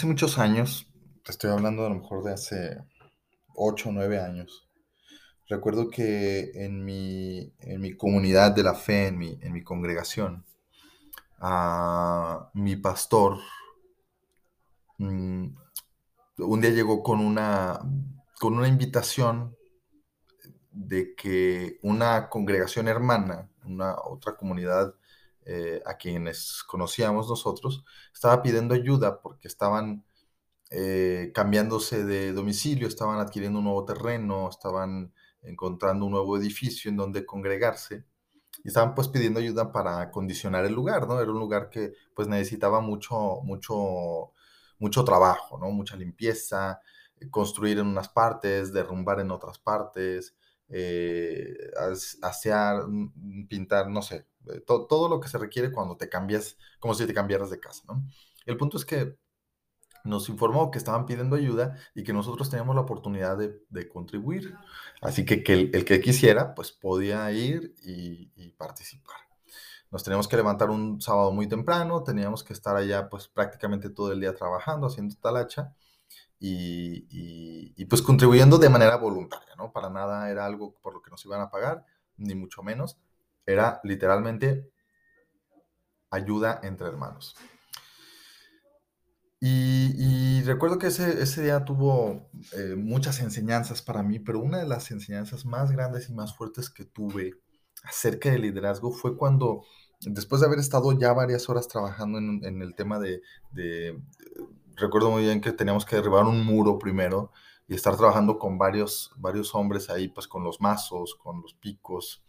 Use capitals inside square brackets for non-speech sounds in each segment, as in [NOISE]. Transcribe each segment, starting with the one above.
hace muchos años, te estoy hablando a lo mejor de hace 8 o 9 años, recuerdo que en mi, en mi comunidad de la fe, en mi, en mi congregación, mi pastor mm, un día llegó con una, con una invitación de que una congregación hermana, una otra comunidad eh, a quienes conocíamos nosotros, estaba pidiendo ayuda porque estaban eh, cambiándose de domicilio, estaban adquiriendo un nuevo terreno, estaban encontrando un nuevo edificio en donde congregarse y estaban pues pidiendo ayuda para acondicionar el lugar, ¿no? Era un lugar que pues necesitaba mucho, mucho, mucho trabajo, ¿no? Mucha limpieza, construir en unas partes, derrumbar en otras partes, eh, asear, mm, pintar, no sé, eh, todo lo que se requiere cuando te cambias, como si te cambiaras de casa, ¿no? El punto es que nos informó que estaban pidiendo ayuda y que nosotros teníamos la oportunidad de, contribuir. Así que, el, que quisiera, pues podía ir y, participar. Nos teníamos que levantar un sábado muy temprano, teníamos que estar allá pues prácticamente todo el día trabajando, haciendo talacha y, y pues contribuyendo de manera voluntaria, ¿no? Para nada era algo por lo que nos iban a pagar, ni mucho menos. Era literalmente ayuda entre hermanos. Y, recuerdo que ese, ese día tuvo eh, muchas enseñanzas para mí, pero una de las enseñanzas más grandes y más fuertes que tuve acerca del liderazgo fue cuando, después de haber estado ya varias horas trabajando en, el tema de, de, recuerdo muy bien que teníamos que derribar un muro primero y estar trabajando con varios, varios hombres ahí, pues con los mazos, con los picos,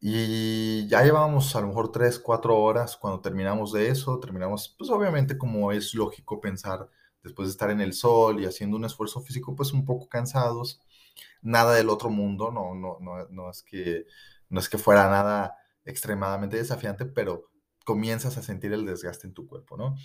y ya llevábamos a lo mejor tres, cuatro horas cuando terminamos de eso. Terminamos, pues obviamente como es lógico pensar, después de estar en el sol y haciendo un esfuerzo físico, pues un poco cansados. Nada del otro mundo, no, no, no, no, es, que, no es que fuera nada extremadamente desafiante, pero comienzas a sentir el desgaste en tu cuerpo, ¿no?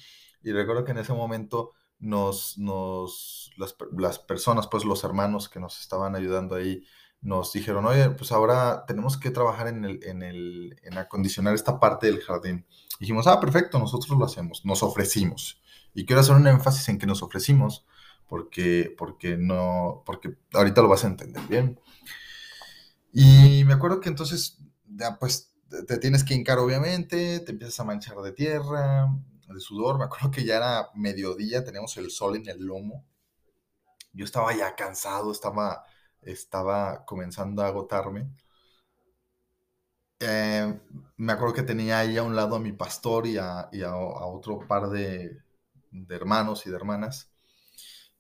Y recuerdo que en ese momento nos, nos las, las personas, pues los hermanos que nos estaban ayudando ahí, nos dijeron, oye, pues ahora tenemos que trabajar en, el, en, el, en acondicionar esta parte del jardín. Dijimos, ah, perfecto, nosotros lo hacemos, nos ofrecimos. Y quiero hacer un énfasis en que nos ofrecimos, porque, porque no, porque ahorita lo vas a entender bien. Y me acuerdo que entonces, ya pues te tienes que hincar obviamente, te empiezas a manchar de tierra, de sudor. Me acuerdo que ya era mediodía, teníamos el sol en el lomo. Yo estaba ya cansado, estaba estaba comenzando a agotarme. Eh, me acuerdo que tenía ahí a un lado a mi pastor y a, otro par de, hermanos y de hermanas.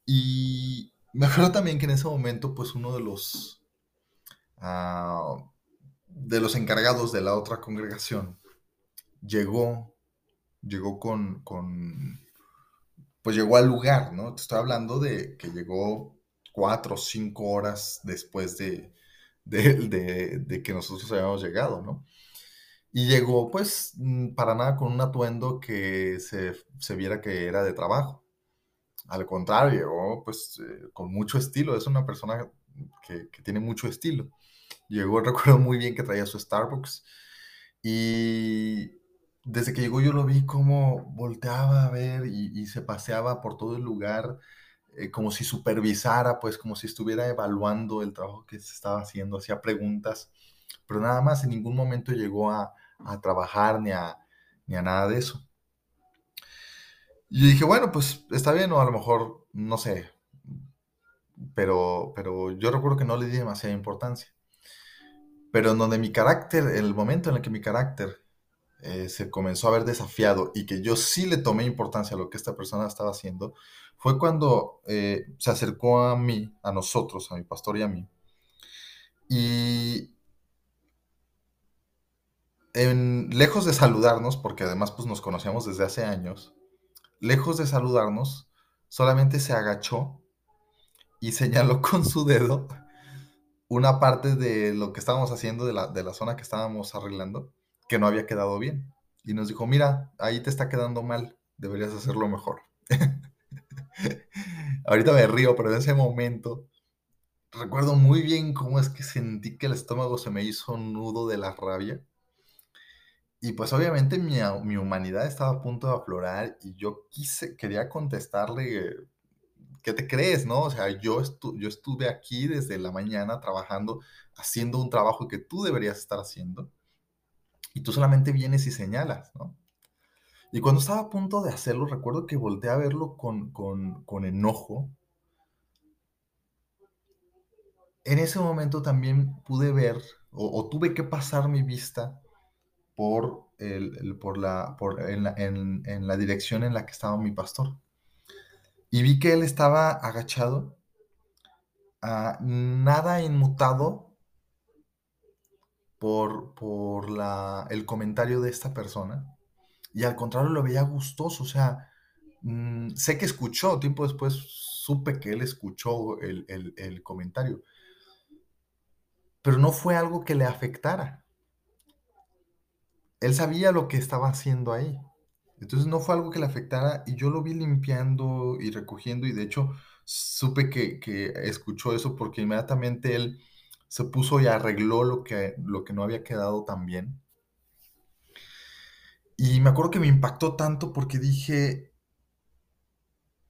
Y me acuerdo también que en ese momento, pues uno de los, ah, de los encargados de la otra congregación llegó, llegó con, pues llegó al lugar, ¿no? Te estoy hablando de que llegó cuatro o cinco horas después de, de, que nosotros habíamos llegado, ¿no? Y llegó, pues, mm, para nada con un atuendo que se, viera que era de trabajo. Al contrario, llegó, pues, eh, con mucho estilo. Es una persona que, tiene mucho estilo. Llegó, [LAUGHS] recuerdo muy bien que traía su Starbucks. Y desde que llegó yo lo vi como volteaba a ver y se paseaba por todo el lugar eh, como si supervisara, pues como si estuviera evaluando el trabajo que se estaba haciendo, hacía preguntas, pero nada más en ningún momento llegó a, trabajar ni a, ni a nada de eso. Y dije, bueno, pues está bien, o a lo mejor, no sé, pero, pero yo recuerdo que no le di demasiada importancia. Pero en donde mi carácter, el momento en el que mi carácter eh, se comenzó a ver desafiado y que yo sí le tomé importancia a lo que esta persona estaba haciendo, fue cuando eh, se acercó a mí, a nosotros, a mi pastor y a mí. Y lejos de saludarnos, porque además pues, nos conocíamos desde hace años, lejos de saludarnos, solamente se agachó y señaló [LAUGHS] con su dedo una parte de lo que estábamos haciendo, de la, de la zona que estábamos arreglando, que no había quedado bien. Y nos dijo, mira, ahí te está quedando mal, deberías hacerlo mejor. [LAUGHS] Ahorita me río, pero en ese momento recuerdo muy bien cómo es que sentí que el estómago se me hizo nudo de la rabia. Y pues obviamente mi, mi humanidad estaba a punto de aflorar y yo quise, quería contestarle, ¿qué te crees, no? O sea, yo, yo estuve aquí desde la mañana trabajando, haciendo un trabajo que tú deberías estar haciendo y tú solamente vienes y señalas, ¿no? Y cuando estaba a punto de hacerlo, recuerdo que volteé a verlo con, con, con enojo. En ese momento también pude ver o, tuve que pasar mi vista por, el, por, la, por en, la, en, en la dirección en la que estaba mi pastor. Y vi que él estaba agachado, a nada inmutado por, por la, el comentario de esta persona y al contrario lo veía gustoso, o sea, mm, sé que escuchó, tiempo después supe que él escuchó el, el, comentario, pero no fue algo que le afectara. Él sabía lo que estaba haciendo ahí. Entonces no fue algo que le afectara y yo lo vi limpiando y recogiendo y de hecho supe que, que escuchó eso porque inmediatamente él se puso y arregló lo que, lo que no había quedado tan bien. Y me acuerdo que me impactó tanto porque dije,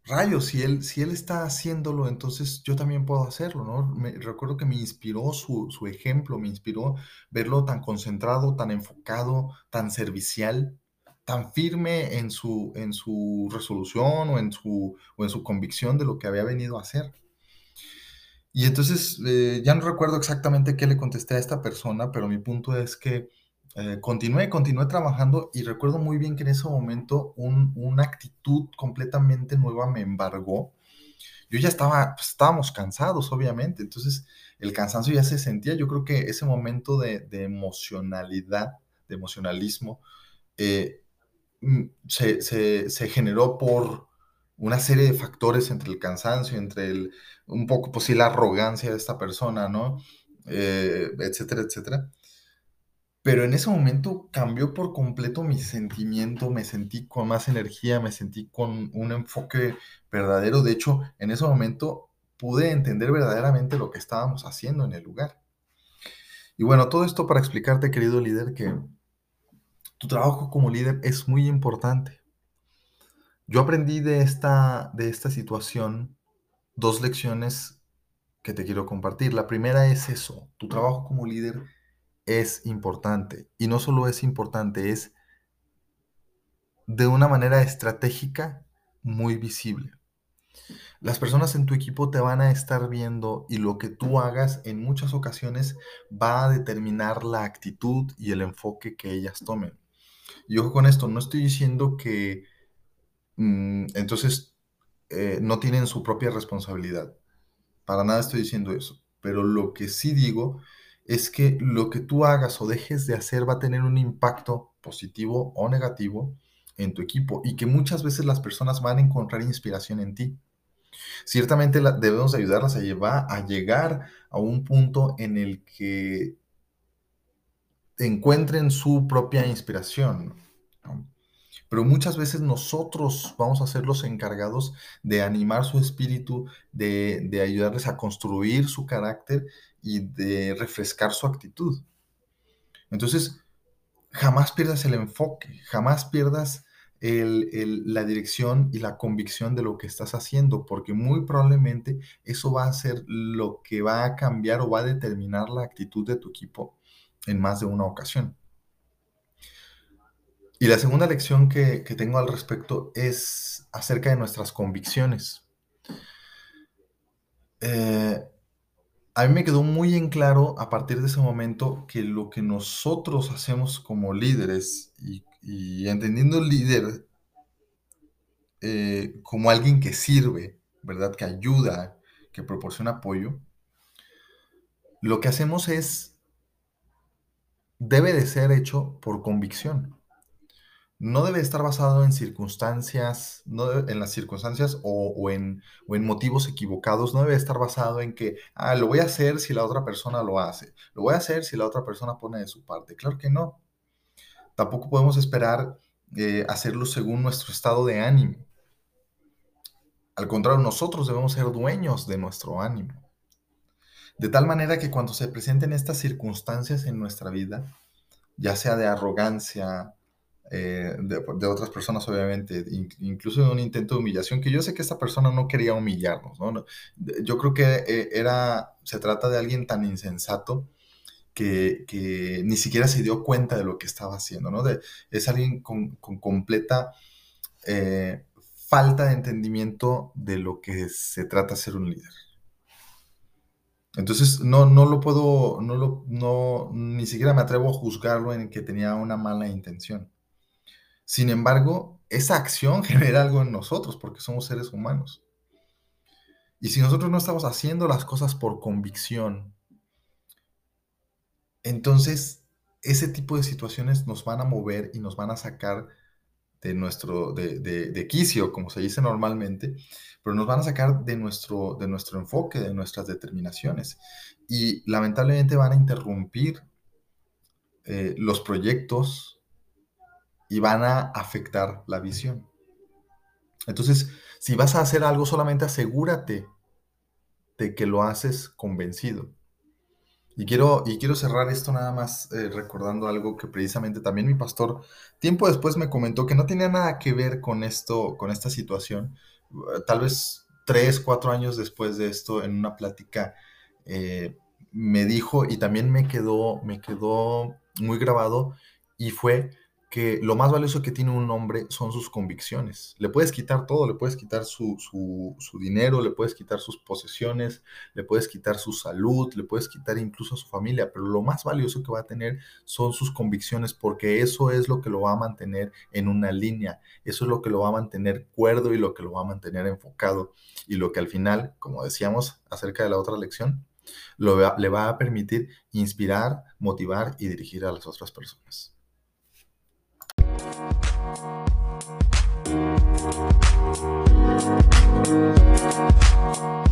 rayos, si él, si él está haciéndolo, entonces yo también puedo hacerlo, ¿no? Me, recuerdo que me inspiró su, su, ejemplo, me inspiró verlo tan concentrado, tan enfocado, tan servicial, tan firme en su, en su resolución o en su, o en su convicción de lo que había venido a hacer. Y entonces, eh, ya no recuerdo exactamente qué le contesté a esta persona, pero mi punto es que eh, continué, continué trabajando y recuerdo muy bien que en ese momento una actitud completamente nueva me embargó. Yo ya estaba, pues, estábamos cansados, obviamente, entonces el cansancio ya se sentía. Yo creo que ese momento de, emocionalidad, de emocionalismo, eh, mm, se, se, generó por una serie de factores entre el cansancio, entre el, un poco, pues sí, la arrogancia de esta persona, ¿no? Eh, etcétera, etcétera. Pero en ese momento cambió por completo mi sentimiento, me sentí con más energía, me sentí con un enfoque verdadero. De hecho, en ese momento pude entender verdaderamente lo que estábamos haciendo en el lugar. Y bueno, todo esto para explicarte, querido líder, que tu trabajo como líder es muy importante. Yo aprendí de esta, de esta situación dos lecciones que te quiero compartir. La primera es eso, tu trabajo como líder es importante. Y no solo es importante, es de una manera estratégica muy visible. Las personas en tu equipo te van a estar viendo y lo que tú hagas en muchas ocasiones va a determinar la actitud y el enfoque que ellas tomen. Y ojo con esto, no estoy diciendo que entonces eh, no tienen su propia responsabilidad. Para nada estoy diciendo eso. Pero lo que sí digo es que lo que tú hagas o dejes de hacer va a tener un impacto positivo o negativo en tu equipo y que muchas veces las personas van a encontrar inspiración en ti. Ciertamente debemos ayudarlas a, llevar, a llegar a un punto en el que encuentren su propia inspiración. Pero muchas veces nosotros vamos a ser los encargados de animar su espíritu, de, ayudarles a construir su carácter y de refrescar su actitud. Entonces, jamás pierdas el enfoque, jamás pierdas la dirección y la convicción de lo que estás haciendo, porque muy probablemente eso va a ser lo que va a cambiar o va a determinar la actitud de tu equipo en más de una ocasión. Y la segunda lección que tengo al respecto es acerca de nuestras convicciones. Eh, a mí me quedó muy en claro a partir de ese momento que lo que nosotros hacemos como líderes y, entendiendo el líder eh, como alguien que sirve, ¿verdad? Que ayuda, que proporciona apoyo, lo que hacemos es, debe de ser hecho por convicción no debe estar basado en circunstancias, no en las circunstancias o, en, motivos equivocados, no debe estar basado en que, ah, lo voy a hacer si la otra persona lo hace, lo voy a hacer si la otra persona pone de su parte. Claro que no. Tampoco podemos esperar eh, hacerlo según nuestro estado de ánimo. Al contrario, nosotros debemos ser dueños de nuestro ánimo. De tal manera que cuando se presenten estas circunstancias en nuestra vida, ya sea de arrogancia, eh, de, otras personas, obviamente, incluso de un intento de humillación, que yo sé que esta persona no quería humillarnos, ¿no? Yo creo que eh, era, se trata de alguien tan insensato que, ni siquiera se dio cuenta de lo que estaba haciendo, ¿no? De, es alguien con, completa eh, falta de entendimiento de lo que se trata ser un líder. Entonces, no, no lo puedo, no lo, no, ni siquiera me atrevo a juzgarlo en que tenía una mala intención. Sin embargo, esa acción [LAUGHS] genera algo en nosotros porque somos seres humanos. Y si nosotros no estamos haciendo las cosas por convicción, entonces ese tipo de situaciones nos van a mover y nos van a sacar de nuestro, de, de, quicio, como se dice normalmente, pero nos van a sacar de nuestro, de nuestro enfoque, de nuestras determinaciones. Y lamentablemente van a interrumpir eh, los proyectos y van a afectar la visión. Entonces, si vas a hacer algo, solamente asegúrate de que lo haces convencido. Y quiero, y quiero cerrar esto nada más eh, recordando algo que precisamente también mi pastor tiempo después me comentó que no tenía nada que ver con esto, con esta situación. Tal vez tres, cuatro años después de esto, en una plática, eh, me dijo y también me quedó, me quedó muy grabado y fue que lo más valioso que tiene un hombre son sus convicciones. Le puedes quitar todo, le puedes quitar su, dinero, le puedes quitar sus posesiones, le puedes quitar su salud, le puedes quitar incluso a su familia, pero lo más valioso que va a tener son sus convicciones, porque eso es lo que lo va a mantener en una línea, eso es lo que lo va a mantener cuerdo y lo que lo va a mantener enfocado y lo que al final, como decíamos acerca de la otra lección, lo, le va a permitir inspirar, motivar y dirigir a las otras personas. Thank you.